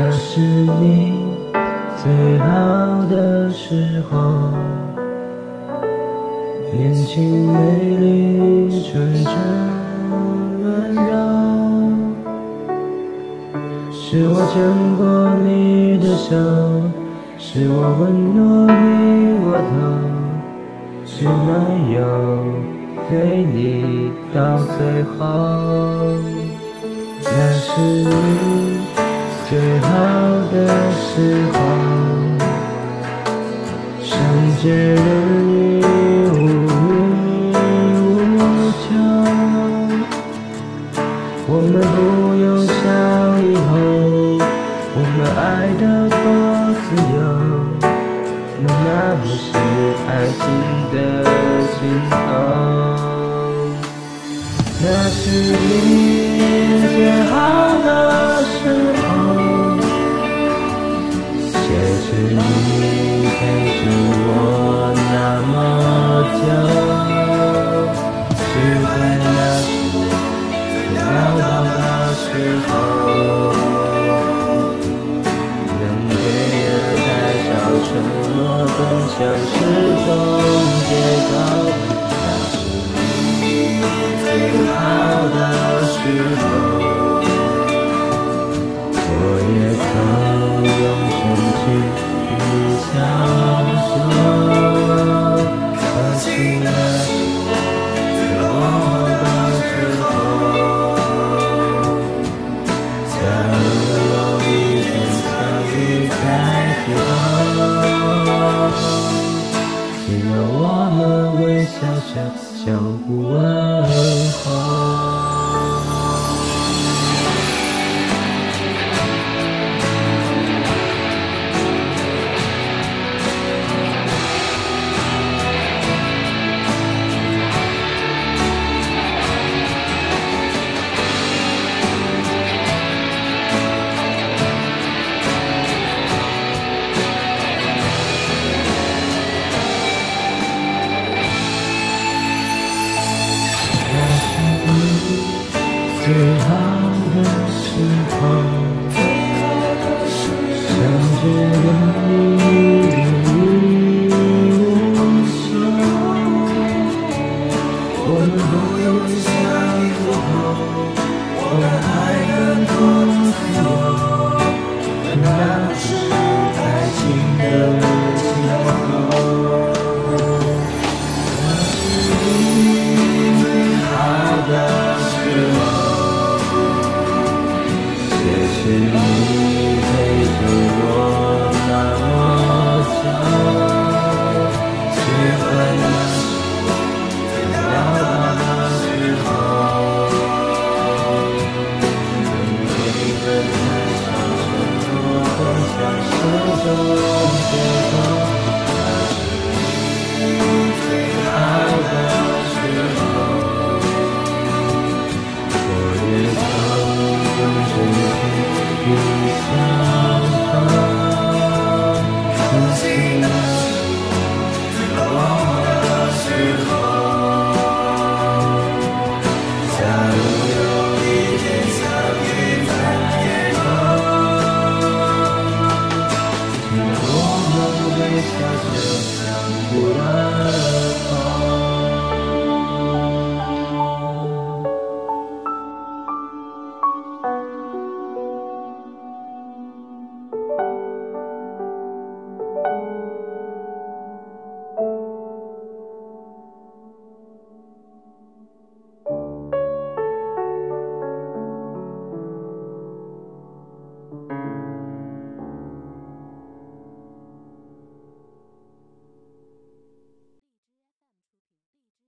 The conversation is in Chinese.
那是你最好的时候，年轻美丽、纯真温柔，是我牵过你的手，是我温暖你额头，是男友陪你到最后。确认你无无无求，我们不用想以后，我们爱的多自由，那那不是爱情的尽头。那是你。小小屋啊。给他。